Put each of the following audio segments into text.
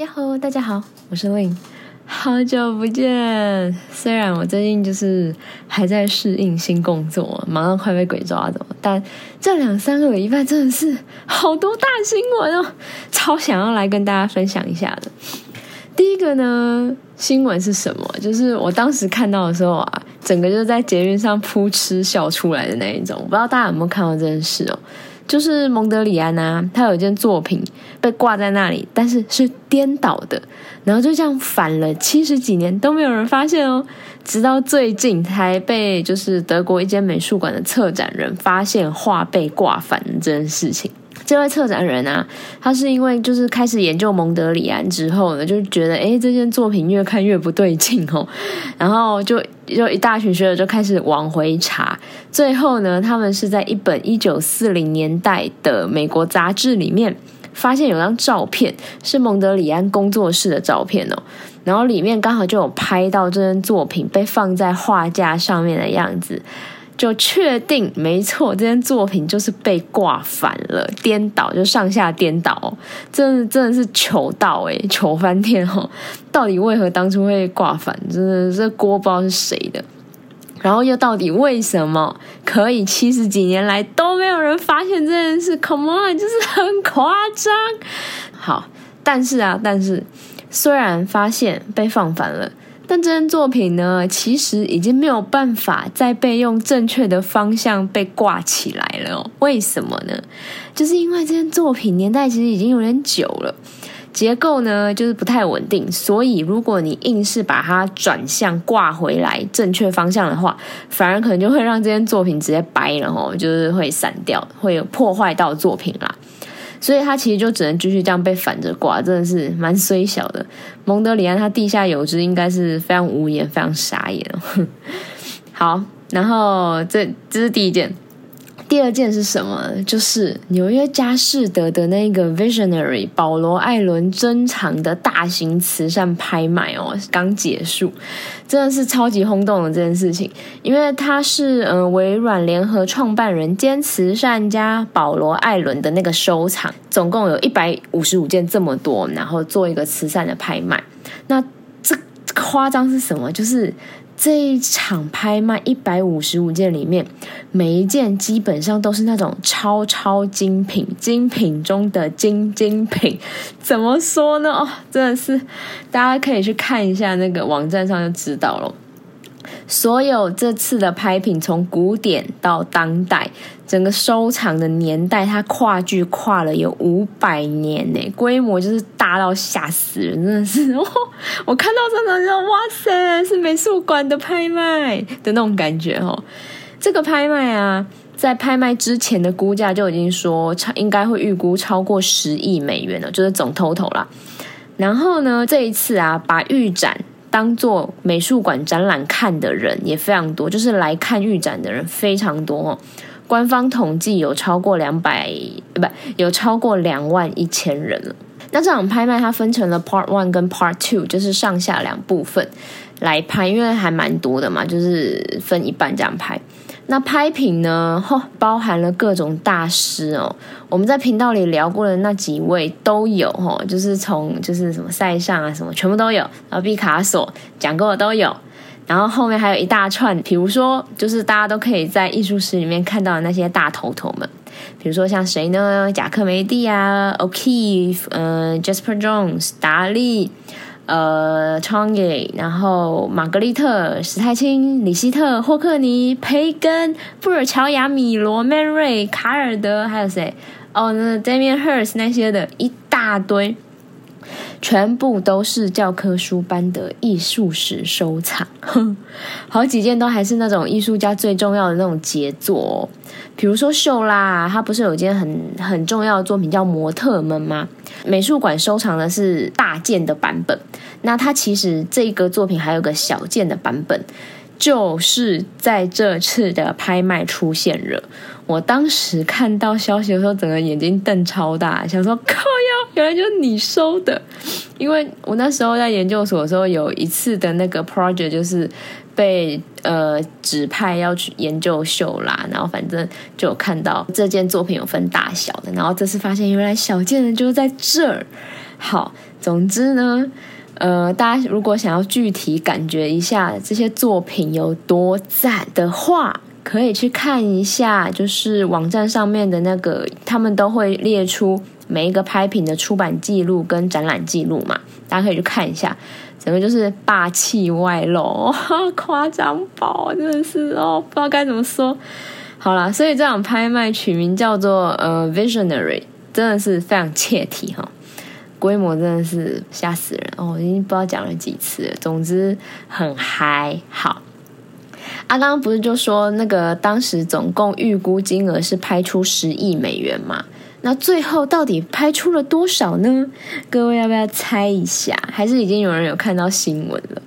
呀吼，大家好，我是 Lin，好久不见。虽然我最近就是还在适应新工作，马上快被鬼抓走，但这两三个礼拜真的是好多大新闻哦，超想要来跟大家分享一下的。第一个呢，新闻是什么？就是我当时看到的时候啊，整个就是在捷运上扑哧笑出来的那一种。不知道大家有没有看到这件事哦？就是蒙德里安呐，他有一件作品被挂在那里，但是是颠倒的，然后就这样反了七十几年都没有人发现哦，直到最近才被就是德国一间美术馆的策展人发现画被挂反这件事情。这位策展人啊，他是因为就是开始研究蒙德里安之后呢，就觉得哎，这件作品越看越不对劲哦，然后就就一大群学者就开始往回查，最后呢，他们是在一本一九四零年代的美国杂志里面发现有张照片，是蒙德里安工作室的照片哦，然后里面刚好就有拍到这件作品被放在画架上面的样子。就确定没错，这件作品就是被挂反了，颠倒就上下颠倒，真的真的是糗到诶，糗翻天哦！到底为何当初会挂反？真的这锅不知道是谁的。然后又到底为什么可以七十几年来都没有人发现这件事？Come on，就是很夸张。好，但是啊，但是虽然发现被放反了。但这件作品呢，其实已经没有办法再被用正确的方向被挂起来了。为什么呢？就是因为这件作品年代其实已经有点久了，结构呢就是不太稳定，所以如果你硬是把它转向挂回来正确方向的话，反而可能就会让这件作品直接掰了哦，就是会散掉，会破坏到作品啦。所以他其实就只能继续这样被反着挂，真的是蛮衰小的。蒙德里安他地下有知，应该是非常无言、非常傻眼。好，然后这这是第一件。第二件是什么？就是纽约佳士得的那个 Visionary 保罗艾伦珍藏的大型慈善拍卖哦，刚结束，真的是超级轰动的这件事情。因为他是呃微软联合创办人兼慈善家保罗艾伦的那个收藏，总共有一百五十五件这么多，然后做一个慈善的拍卖。那这夸张是什么？就是。这一场拍卖一百五十五件里面，每一件基本上都是那种超超精品，精品中的精精品。怎么说呢？哦，真的是，大家可以去看一下那个网站上就知道了。所有这次的拍品，从古典到当代，整个收藏的年代，它跨距跨了有五百年呢，规模就是大到吓死人，真的是，我看到真的就哇塞，是美术馆的拍卖的那种感觉哦。这个拍卖啊，在拍卖之前的估价就已经说超应该会预估超过十亿美元了，就是总 total 啦。然后呢，这一次啊，把预展。当做美术馆展览看的人也非常多，就是来看预展的人非常多哦。官方统计有超过两百，不，有超过两万一千人了。那这场拍卖它分成了 Part One 跟 Part Two，就是上下两部分来拍，因为还蛮多的嘛，就是分一半这样拍。那拍品呢？吼，包含了各种大师哦。我们在频道里聊过的那几位都有吼，就是从就是什么塞尚啊，什么全部都有。然后毕卡索讲过的都有。然后后面还有一大串，比如说就是大家都可以在艺术史里面看到的那些大头头们，比如说像谁呢？贾克梅蒂啊，O'Keefe，嗯，Jasper Jones，达利。呃 c h o n g 然后玛格丽特、史泰清、李希特、霍克尼、培根、布尔乔亚、米罗、曼瑞、卡尔德，还有谁？哦，那 Damian Hirst 那些的一大堆。全部都是教科书般的艺术史收藏，好几件都还是那种艺术家最重要的那种杰作。比如说秀拉，他不是有一件很很重要的作品叫《模特们》吗？美术馆收藏的是大件的版本，那他其实这个作品还有个小件的版本。就是在这次的拍卖出现了，我当时看到消息的时候，整个眼睛瞪超大，想说靠，原来就是你收的。因为我那时候在研究所的时候，有一次的那个 project 就是被呃指派要去研究秀啦，然后反正就有看到这件作品有分大小的，然后这次发现原来小件的就在这儿。好，总之呢，呃，大家如果想要具体感觉一下这些作品有多赞的话，可以去看一下，就是网站上面的那个，他们都会列出每一个拍品的出版记录跟展览记录嘛，大家可以去看一下。整个就是霸气外露，夸张爆，真的是哦，不知道该怎么说。好啦，所以这场拍卖取名叫做呃 Visionary，真的是非常切题哈，规模真的是吓死人哦，已经不知道讲了几次了。总之很嗨。好，阿刚刚不是就说那个当时总共预估金额是拍出十亿美元嘛？那最后到底拍出了多少呢？各位要不要猜一下？还是已经有人有看到新闻了？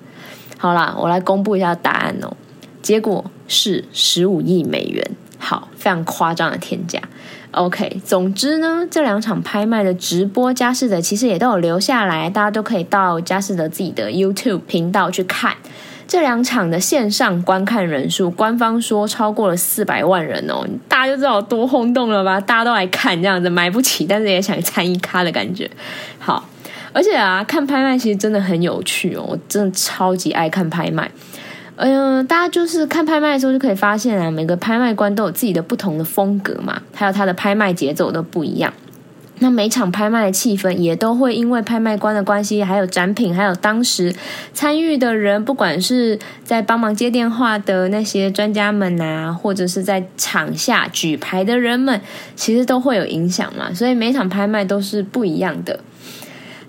好啦，我来公布一下答案哦。结果是十五亿美元，好，非常夸张的天价。OK，总之呢，这两场拍卖的直播，佳士得其实也都有留下来，大家都可以到佳士得自己的 YouTube 频道去看。这两场的线上观看人数，官方说超过了四百万人哦，大家就知道多轰动了吧？大家都来看，这样子买不起，但是也想参与咖的感觉。好，而且啊，看拍卖其实真的很有趣哦，我真的超级爱看拍卖。嗯，大家就是看拍卖的时候就可以发现啊，每个拍卖官都有自己的不同的风格嘛，还有他的拍卖节奏都不一样。那每场拍卖的气氛也都会因为拍卖官的关系，还有展品，还有当时参与的人，不管是在帮忙接电话的那些专家们啊，或者是在场下举牌的人们，其实都会有影响嘛。所以每场拍卖都是不一样的。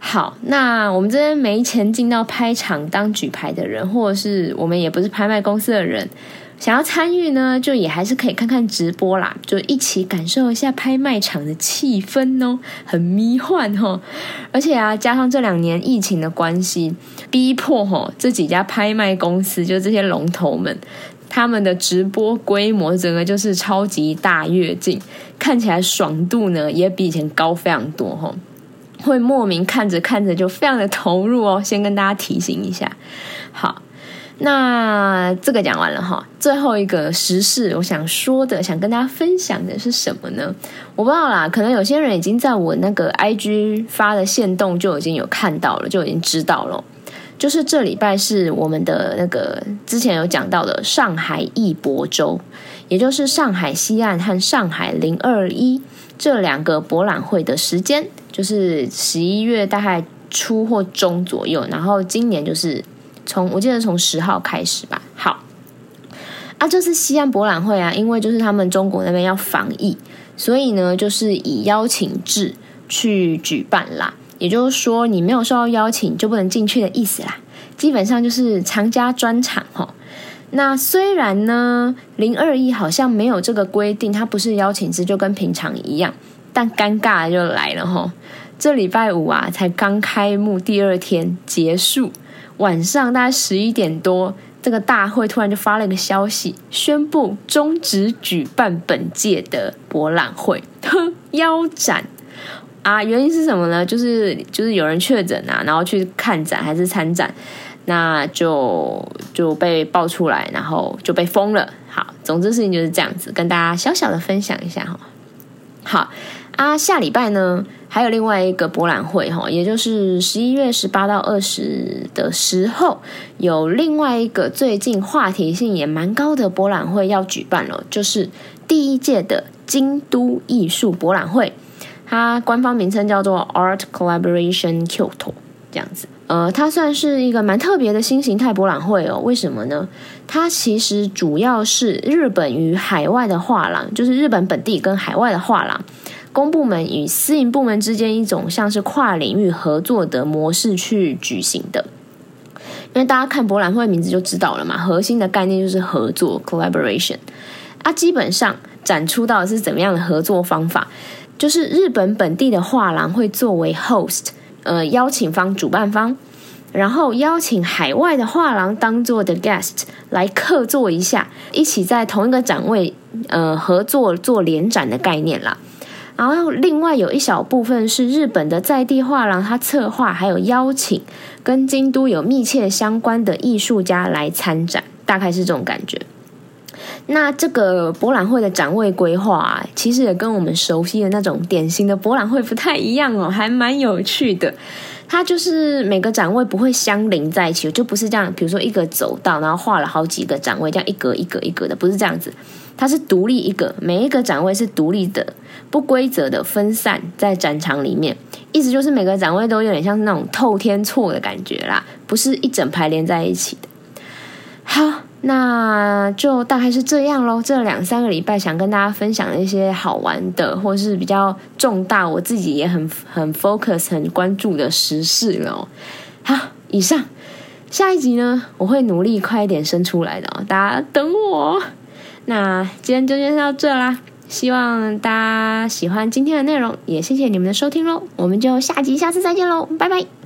好，那我们这边没钱进到拍场当举牌的人，或者是我们也不是拍卖公司的人。想要参与呢，就也还是可以看看直播啦，就一起感受一下拍卖场的气氛哦，很迷幻哦。而且啊，加上这两年疫情的关系，逼迫哈这几家拍卖公司，就这些龙头们，他们的直播规模整个就是超级大跃进，看起来爽度呢也比以前高非常多哈，会莫名看着看着就非常的投入哦。先跟大家提醒一下，好。那这个讲完了哈，最后一个时事，我想说的，想跟大家分享的是什么呢？我不知道啦，可能有些人已经在我那个 IG 发的线动就已经有看到了，就已经知道了。就是这礼拜是我们的那个之前有讲到的上海艺博周，也就是上海西岸和上海零二一这两个博览会的时间，就是十一月大概初或中左右，然后今年就是。从我记得从十号开始吧。好，啊，这是西安博览会啊，因为就是他们中国那边要防疫，所以呢，就是以邀请制去举办啦。也就是说，你没有受到邀请就不能进去的意思啦。基本上就是藏家专场哈。那虽然呢，零二一好像没有这个规定，它不是邀请制，就跟平常一样。但尴尬就来了哈，这礼拜五啊，才刚开幕第二天结束。晚上大概十一点多，这个大会突然就发了一个消息，宣布终止举办本届的博览会，腰斩啊！原因是什么呢？就是就是有人确诊啊，然后去看展还是参展，那就就被爆出来，然后就被封了。好，总之事情就是这样子，跟大家小小的分享一下哈。好啊，下礼拜呢？还有另外一个博览会哈，也就是十一月十八到二十的时候，有另外一个最近话题性也蛮高的博览会要举办了，就是第一届的京都艺术博览会，它官方名称叫做 Art Collaboration Kyoto，这样子。呃，它算是一个蛮特别的新形态博览会哦。为什么呢？它其实主要是日本与海外的画廊，就是日本本地跟海外的画廊。公部门与私营部门之间一种像是跨领域合作的模式去举行的，因为大家看博览会名字就知道了嘛，核心的概念就是合作 （collaboration）。啊，基本上展出到的是怎么样的合作方法？就是日本本地的画廊会作为 host，呃，邀请方、主办方，然后邀请海外的画廊当做的 guest 来客座一下，一起在同一个展位，呃，合作做联展的概念啦。然后另外有一小部分是日本的在地画廊，他策划还有邀请跟京都有密切相关的艺术家来参展，大概是这种感觉。那这个博览会的展位规划，其实也跟我们熟悉的那种典型的博览会不太一样哦，还蛮有趣的。它就是每个展位不会相邻在一起，就不是这样。比如说一个走道，然后画了好几个展位，这样一格一格一格的，不是这样子。它是独立一个，每一个展位是独立的、不规则的分散在展场里面。意思就是每个展位都有点像是那种透天错的感觉啦，不是一整排连在一起的。好。那就大概是这样喽。这两三个礼拜想跟大家分享一些好玩的，或是比较重大，我自己也很很 focus、很关注的时事喽。好，以上下一集呢，我会努力快一点生出来的哦，大家等我。那今天就先到这啦，希望大家喜欢今天的内容，也谢谢你们的收听喽。我们就下集下次再见喽，拜拜。